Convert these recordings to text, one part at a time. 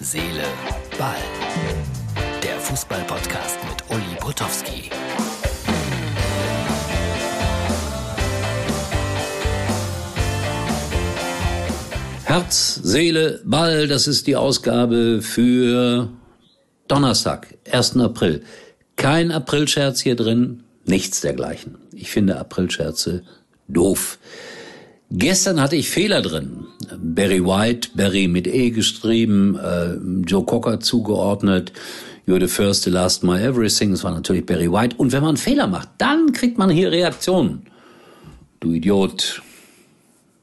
Seele, Ball. Der Fußball-Podcast mit Uli Potowski. Herz, Seele, Ball, das ist die Ausgabe für Donnerstag, 1. April. Kein Aprilscherz hier drin, nichts dergleichen. Ich finde Aprilscherze doof. Gestern hatte ich Fehler drin. Barry White, Barry mit E geschrieben, äh, Joe Cocker zugeordnet, You're the first, the last, my everything. Das war natürlich Barry White. Und wenn man einen Fehler macht, dann kriegt man hier Reaktionen. Du Idiot,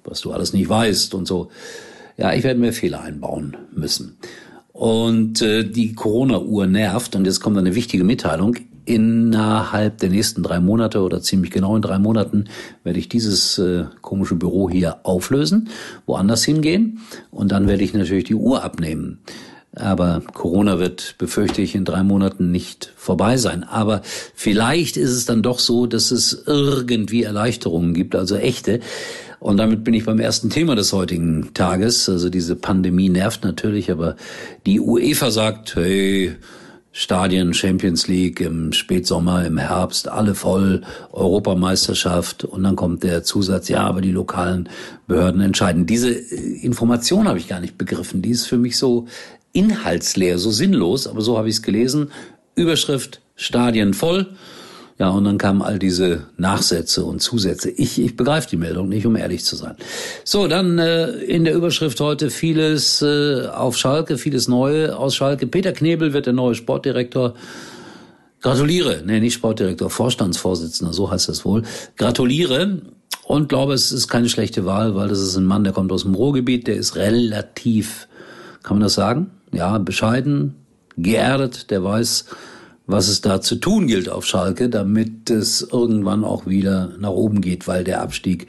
was du alles nicht weißt und so. Ja, ich werde mir Fehler einbauen müssen. Und äh, die Corona-Uhr nervt. Und jetzt kommt eine wichtige Mitteilung innerhalb der nächsten drei Monate oder ziemlich genau in drei Monaten werde ich dieses äh, komische Büro hier auflösen, woanders hingehen und dann werde ich natürlich die Uhr abnehmen. Aber Corona wird, befürchte ich, in drei Monaten nicht vorbei sein. Aber vielleicht ist es dann doch so, dass es irgendwie Erleichterungen gibt, also echte. Und damit bin ich beim ersten Thema des heutigen Tages. Also diese Pandemie nervt natürlich, aber die UEFA sagt, hey, Stadien, Champions League im Spätsommer, im Herbst, alle voll, Europameisterschaft und dann kommt der Zusatz, ja, aber die lokalen Behörden entscheiden. Diese äh, Information habe ich gar nicht begriffen. Die ist für mich so inhaltsleer, so sinnlos, aber so habe ich es gelesen. Überschrift Stadien voll. Ja, und dann kamen all diese Nachsätze und Zusätze. Ich, ich begreife die Meldung nicht, um ehrlich zu sein. So, dann äh, in der Überschrift heute vieles äh, auf Schalke, vieles Neue aus Schalke. Peter Knebel wird der neue Sportdirektor. Gratuliere, nee, nicht Sportdirektor, Vorstandsvorsitzender, so heißt das wohl. Gratuliere und glaube, es ist keine schlechte Wahl, weil das ist ein Mann, der kommt aus dem Ruhrgebiet, der ist relativ, kann man das sagen? Ja, bescheiden, geerdet, der weiß, was es da zu tun gilt auf Schalke, damit es irgendwann auch wieder nach oben geht, weil der Abstieg,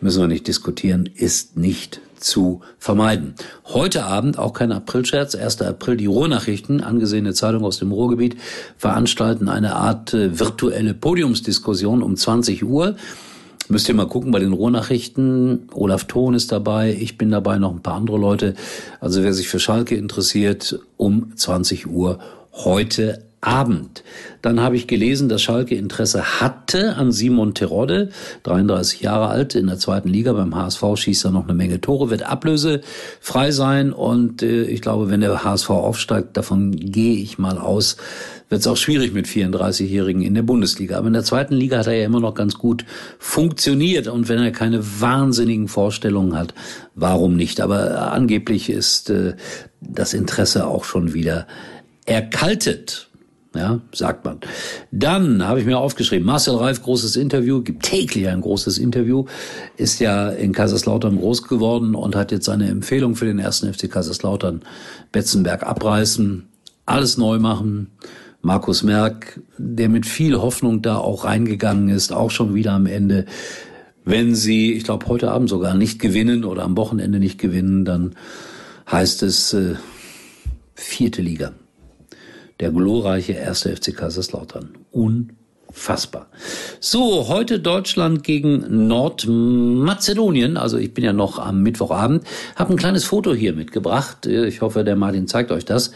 müssen wir nicht diskutieren, ist nicht zu vermeiden. Heute Abend, auch kein Aprilscherz, 1. April, die Ruhrnachrichten, angesehene Zeitung aus dem Ruhrgebiet, veranstalten eine Art äh, virtuelle Podiumsdiskussion um 20 Uhr. Müsst ihr mal gucken bei den Ruhrnachrichten. Olaf Thon ist dabei, ich bin dabei, noch ein paar andere Leute. Also wer sich für Schalke interessiert, um 20 Uhr heute Abend. Dann habe ich gelesen, dass Schalke Interesse hatte an Simon Terodde, 33 Jahre alt, in der zweiten Liga beim HSV schießt er noch eine Menge Tore, wird ablösefrei sein und äh, ich glaube, wenn der HSV aufsteigt, davon gehe ich mal aus, wird es auch schwierig mit 34-Jährigen in der Bundesliga. Aber in der zweiten Liga hat er ja immer noch ganz gut funktioniert und wenn er keine wahnsinnigen Vorstellungen hat, warum nicht? Aber angeblich ist äh, das Interesse auch schon wieder erkaltet ja, sagt man. Dann habe ich mir aufgeschrieben, Marcel Reif, großes Interview, gibt täglich ein großes Interview, ist ja in Kaiserslautern groß geworden und hat jetzt seine Empfehlung für den ersten FC Kaiserslautern, Betzenberg abreißen, alles neu machen. Markus Merck, der mit viel Hoffnung da auch reingegangen ist, auch schon wieder am Ende. Wenn sie, ich glaube, heute Abend sogar nicht gewinnen oder am Wochenende nicht gewinnen, dann heißt es äh, vierte Liga der glorreiche erste FC Kaiserslautern. Unfassbar. So, heute Deutschland gegen Nordmazedonien. Also ich bin ja noch am Mittwochabend. Habe ein kleines Foto hier mitgebracht. Ich hoffe, der Martin zeigt euch das.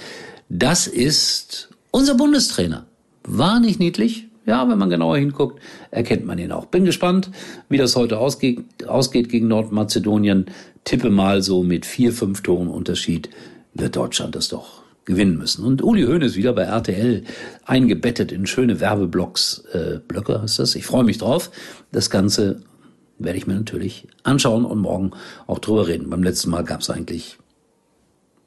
Das ist unser Bundestrainer. War nicht niedlich? Ja, wenn man genauer hinguckt, erkennt man ihn auch. Bin gespannt, wie das heute ausgeht, ausgeht gegen Nordmazedonien. Tippe mal so mit vier, fünf Toren Unterschied wird Deutschland das doch gewinnen müssen. Und Uli Hoeneß wieder bei RTL eingebettet in schöne Werbeblocks, äh, Blöcke heißt das. Ich freue mich drauf. Das Ganze werde ich mir natürlich anschauen und morgen auch drüber reden. Beim letzten Mal gab es eigentlich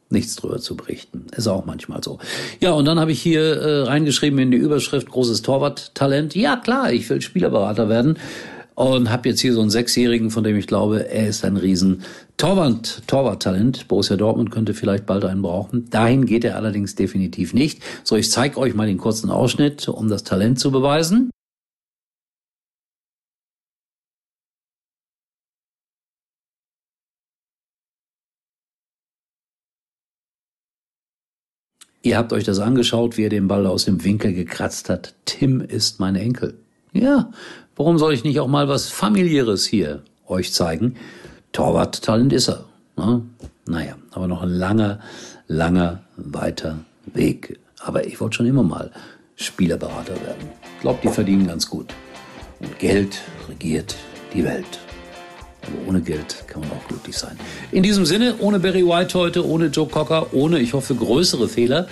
nichts drüber zu berichten. Ist auch manchmal so. Ja, und dann habe ich hier äh, reingeschrieben in die Überschrift großes Torwarttalent. Ja, klar, ich will Spielerberater werden und habe jetzt hier so einen Sechsjährigen, von dem ich glaube, er ist ein riesen Torwart, Torwarttalent. Borussia Dortmund könnte vielleicht bald einen brauchen. Dahin geht er allerdings definitiv nicht. So, ich zeige euch mal den kurzen Ausschnitt, um das Talent zu beweisen. Ihr habt euch das angeschaut, wie er den Ball aus dem Winkel gekratzt hat. Tim ist mein Enkel. Ja, warum soll ich nicht auch mal was familiäres hier euch zeigen? Torwarttalent ist er. Ne? Naja, aber noch ein langer langer, weiter Weg. Aber ich wollte schon immer mal Spielerberater werden. Ich glaube, die verdienen ganz gut. Und Geld regiert die Welt. Aber ohne Geld kann man auch glücklich sein. In diesem Sinne, ohne Barry White heute, ohne Joe Cocker, ohne, ich hoffe, größere Fehler,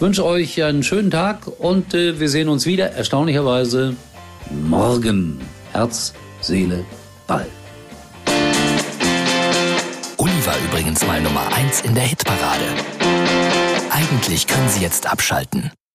wünsche euch einen schönen Tag und äh, wir sehen uns wieder, erstaunlicherweise, morgen. Herz, Seele, Ball. Uli war übrigens mal Nummer 1 in der Hitparade. Eigentlich können Sie jetzt abschalten.